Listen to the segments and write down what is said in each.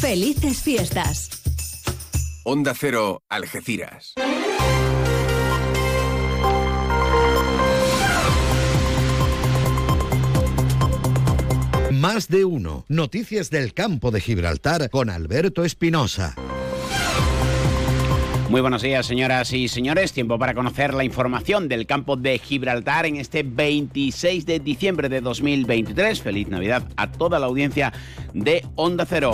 Felices fiestas. Onda Cero, Algeciras. Más de uno. Noticias del campo de Gibraltar con Alberto Espinosa. Muy buenos días, señoras y señores. Tiempo para conocer la información del campo de Gibraltar en este 26 de diciembre de 2023. Feliz Navidad a toda la audiencia de Onda Cero.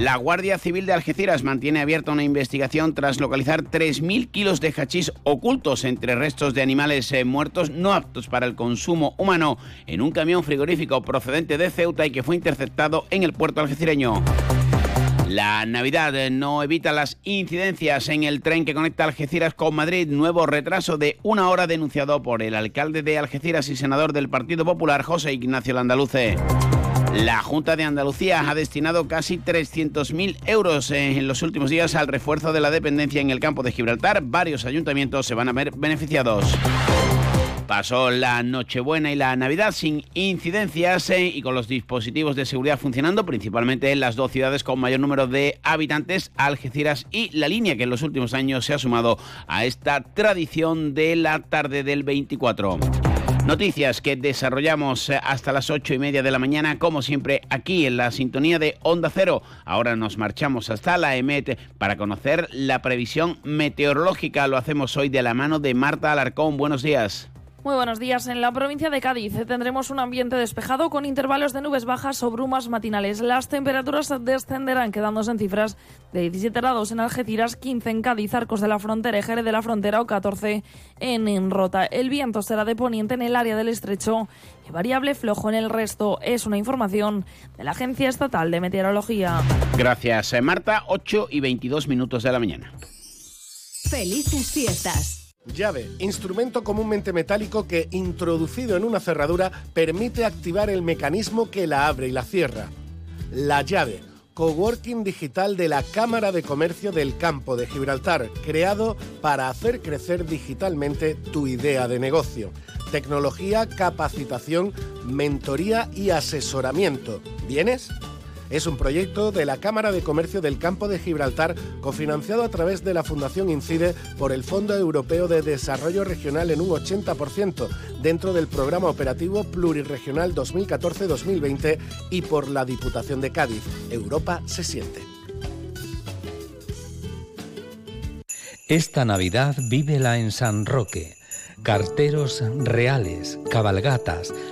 La Guardia Civil de Algeciras mantiene abierta una investigación tras localizar 3.000 kilos de hachís ocultos entre restos de animales eh, muertos no aptos para el consumo humano en un camión frigorífico procedente de Ceuta y que fue interceptado en el puerto algecireño. La Navidad no evita las incidencias en el tren que conecta Algeciras con Madrid. Nuevo retraso de una hora denunciado por el alcalde de Algeciras y senador del Partido Popular, José Ignacio Landaluce. La Junta de Andalucía ha destinado casi 300.000 euros en los últimos días al refuerzo de la dependencia en el campo de Gibraltar. Varios ayuntamientos se van a ver beneficiados. Pasó la Nochebuena y la Navidad sin incidencias eh, y con los dispositivos de seguridad funcionando, principalmente en las dos ciudades con mayor número de habitantes, Algeciras y La Línea, que en los últimos años se ha sumado a esta tradición de la tarde del 24. Noticias que desarrollamos eh, hasta las ocho y media de la mañana, como siempre, aquí en la sintonía de Onda Cero. Ahora nos marchamos hasta la EMET para conocer la previsión meteorológica. Lo hacemos hoy de la mano de Marta Alarcón. Buenos días. Muy buenos días. En la provincia de Cádiz tendremos un ambiente despejado con intervalos de nubes bajas o brumas matinales. Las temperaturas descenderán quedándose en cifras de 17 grados en Algeciras, 15 en Cádiz, Arcos de la Frontera y Jerez de la Frontera o 14 en Rota. El viento será de poniente en el área del estrecho y variable flojo en el resto. Es una información de la Agencia Estatal de Meteorología. Gracias, eh, Marta. 8 y 22 minutos de la mañana. Felices fiestas. Llave, instrumento comúnmente metálico que, introducido en una cerradura, permite activar el mecanismo que la abre y la cierra. La llave, coworking digital de la Cámara de Comercio del Campo de Gibraltar, creado para hacer crecer digitalmente tu idea de negocio. Tecnología, capacitación, mentoría y asesoramiento. ¿Vienes? Es un proyecto de la Cámara de Comercio del Campo de Gibraltar, cofinanciado a través de la Fundación Incide por el Fondo Europeo de Desarrollo Regional en un 80%, dentro del Programa Operativo Pluriregional 2014-2020 y por la Diputación de Cádiz. Europa se siente. Esta Navidad vívela en San Roque carteros reales, cabalgatas,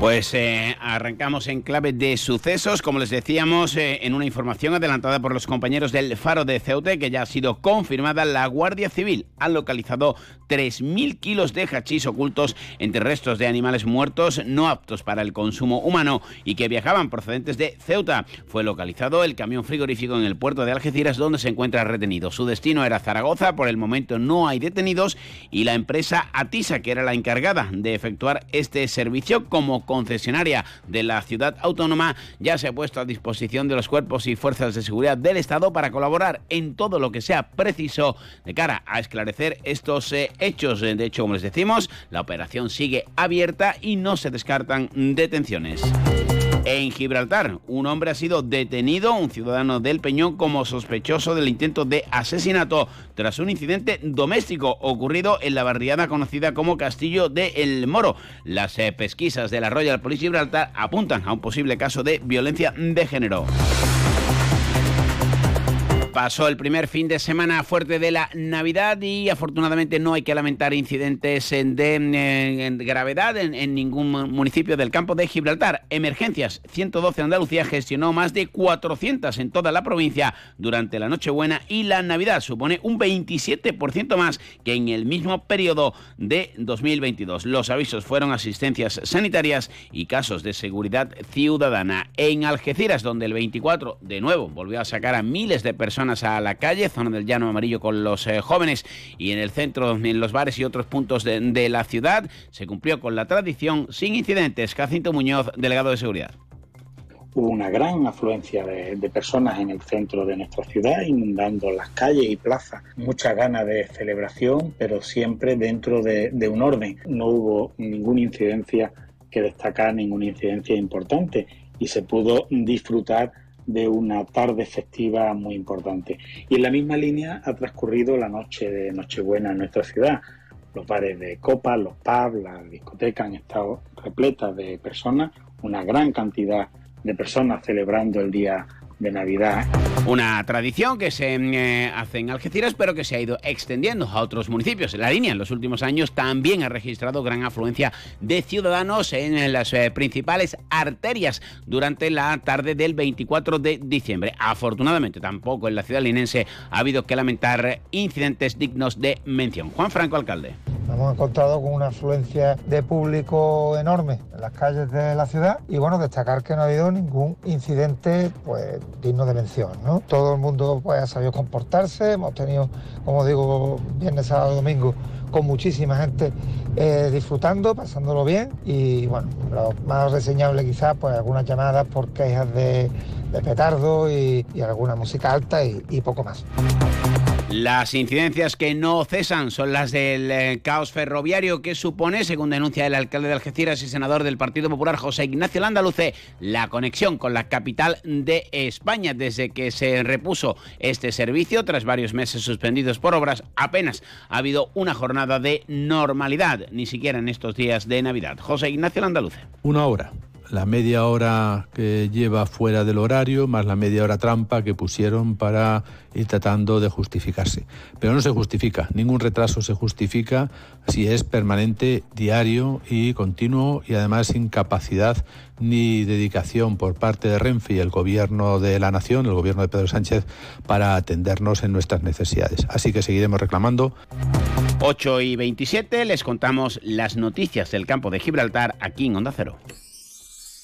Pues eh, arrancamos en clave de sucesos, como les decíamos, eh, en una información adelantada por los compañeros del Faro de Ceute, que ya ha sido confirmada, la Guardia Civil ha localizado 3.000 kilos de hachís ocultos entre restos de animales muertos no aptos para el consumo humano y que viajaban procedentes de Ceuta. Fue localizado el camión frigorífico en el puerto de Algeciras, donde se encuentra retenido. Su destino era Zaragoza, por el momento no hay detenidos, y la empresa Atisa, que era la encargada de efectuar este servicio como concesionaria de la ciudad autónoma ya se ha puesto a disposición de los cuerpos y fuerzas de seguridad del Estado para colaborar en todo lo que sea preciso de cara a esclarecer estos eh, hechos. De hecho, como les decimos, la operación sigue abierta y no se descartan detenciones. En Gibraltar, un hombre ha sido detenido, un ciudadano del Peñón, como sospechoso del intento de asesinato tras un incidente doméstico ocurrido en la barriada conocida como Castillo de El Moro. Las eh, pesquisas de la Royal Police Gibraltar apuntan a un posible caso de violencia de género. Pasó el primer fin de semana fuerte de la Navidad y afortunadamente no hay que lamentar incidentes de gravedad en, ningún municipio del campo de Gibraltar. Emergencias 112 Andalucía gestionó más de 400 en toda la provincia durante la Nochebuena y la Navidad. Supone un 27% más que en el mismo periodo de 2022. Los avisos fueron asistencias sanitarias y casos de seguridad ciudadana. En Algeciras, donde el 24 de nuevo volvió a sacar a miles de personas a la calle, zona del llano amarillo con los eh, jóvenes y en el centro, en los bares y otros puntos de, de la ciudad. Se cumplió con la tradición sin incidentes. Jacinto Muñoz, delegado de seguridad hubo una gran afluencia de, personas en el centro de nuestra ciudad, inundando las calles y plazas. Muchas ganas de celebración, pero siempre dentro de, un orden. No hubo ninguna incidencia que destacar, ninguna incidencia importante y se pudo disfrutar de una tarde festiva muy importante. Y en la misma línea ha transcurrido la noche de Nochebuena en nuestra ciudad. Los bares de copas, los pubs, las discotecas han estado repletas de personas, una gran cantidad de personas celebrando el día de Navidad. Una tradición que se eh, hace en Algeciras, pero que se ha ido extendiendo a otros municipios. La línea en los últimos años también ha registrado gran afluencia de ciudadanos en las eh, principales arterias durante la tarde del 24 de diciembre. Afortunadamente, tampoco en la ciudad linense ha habido que lamentar incidentes dignos de mención. Juan Franco, alcalde. Hemos encontrado con una afluencia de público enorme en las calles de la ciudad y bueno, destacar que no ha habido ningún incidente pues digno de mención. Todo el mundo pues ha sabido comportarse, hemos tenido, como digo, viernes, sábado, domingo con muchísima gente eh, disfrutando, pasándolo bien y bueno, lo más reseñable quizás pues algunas llamadas por quejas de, petardo y, alguna música alta y poco más. Las incidencias que no cesan son las del eh, caos ferroviario que supone, según denuncia el alcalde de Algeciras y senador del Partido Popular José Ignacio Landaluce, la conexión con la capital de España. Desde que se repuso este servicio, tras varios meses suspendidos por obras, apenas ha habido una jornada de normalidad, ni siquiera en estos días de Navidad. José Ignacio Landaluce. Una hora la media hora que lleva fuera del horario, más la media hora trampa que pusieron para ir tratando de justificarse. Pero no se justifica, ningún retraso se justifica si es permanente, diario y continuo y además sin capacidad ni dedicación por parte de Renfe y el gobierno de la nación, el gobierno de Pedro Sánchez, para atendernos en nuestras necesidades. Así que seguiremos reclamando. 8 y 27 les contamos las noticias del campo de Gibraltar aquí en Onda Cero.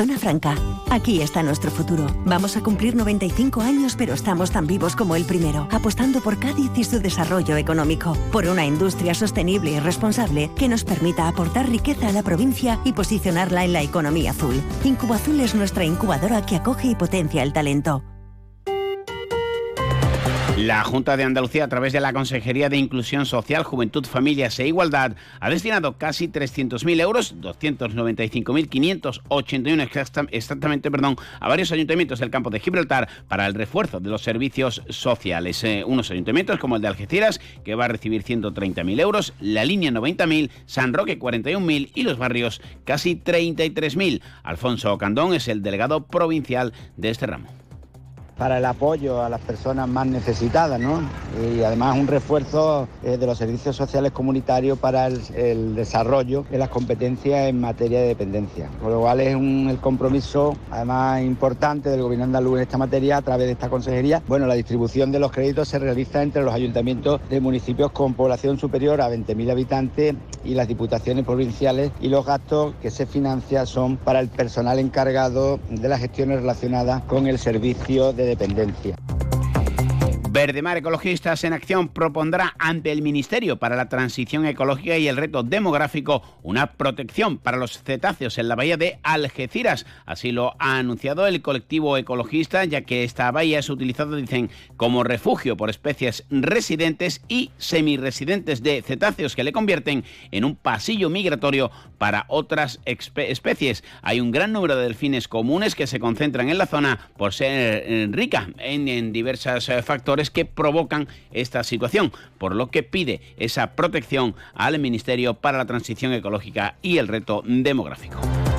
Zona Franca. Aquí está nuestro futuro. Vamos a cumplir 95 años, pero estamos tan vivos como el primero, apostando por Cádiz y su desarrollo económico, por una industria sostenible y responsable que nos permita aportar riqueza a la provincia y posicionarla en la economía azul. Incuba Azul es nuestra incubadora que acoge y potencia el talento. La Junta de Andalucía, a través de la Consejería de Inclusión Social, Juventud, Familias e Igualdad, ha destinado casi 300.000 euros, 295.581 exactamente, perdón, a varios ayuntamientos del campo de Gibraltar para el refuerzo de los servicios sociales. Eh, unos ayuntamientos como el de Algeciras, que va a recibir 130.000 euros, la línea 90.000, San Roque 41.000 y los barrios casi 33.000. Alfonso Candón es el delegado provincial de este ramo para el apoyo a las personas más necesitadas, ¿no? Y además un refuerzo eh, de los servicios sociales comunitarios para el, desarrollo de las competencias en materia de dependencia. Con lo cual es un, el compromiso, además importante del Gobierno andaluz en esta materia a través de esta consejería. Bueno, la distribución de los créditos se realiza entre los ayuntamientos de municipios con población superior a 20.000 habitantes y las diputaciones provinciales y los gastos que se financian son para el personal encargado de las gestiones relacionadas con el servicio de dependencia. Verdemar Ecologistas en Acción propondrá ante el Ministerio para la Transición Ecológica y el Reto Demográfico una protección para los cetáceos en la bahía de Algeciras. Así lo ha anunciado el colectivo ecologista, ya que esta bahía es utilizada, dicen, como refugio por especies residentes y semiresidentes de cetáceos que le convierten en un pasillo migratorio para otras especies. Hay un gran número de delfines comunes que se concentran en la zona por ser eh, rica en, diversos eh, que provocan esta situación, por lo que pide esa protección al Ministerio para la Transición Ecológica y el Reto Demográfico.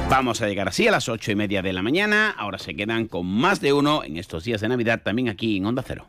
Vamos a llegar así a las ocho y media de la mañana. Ahora se quedan con más de uno en estos días de Navidad también aquí en Onda Cero.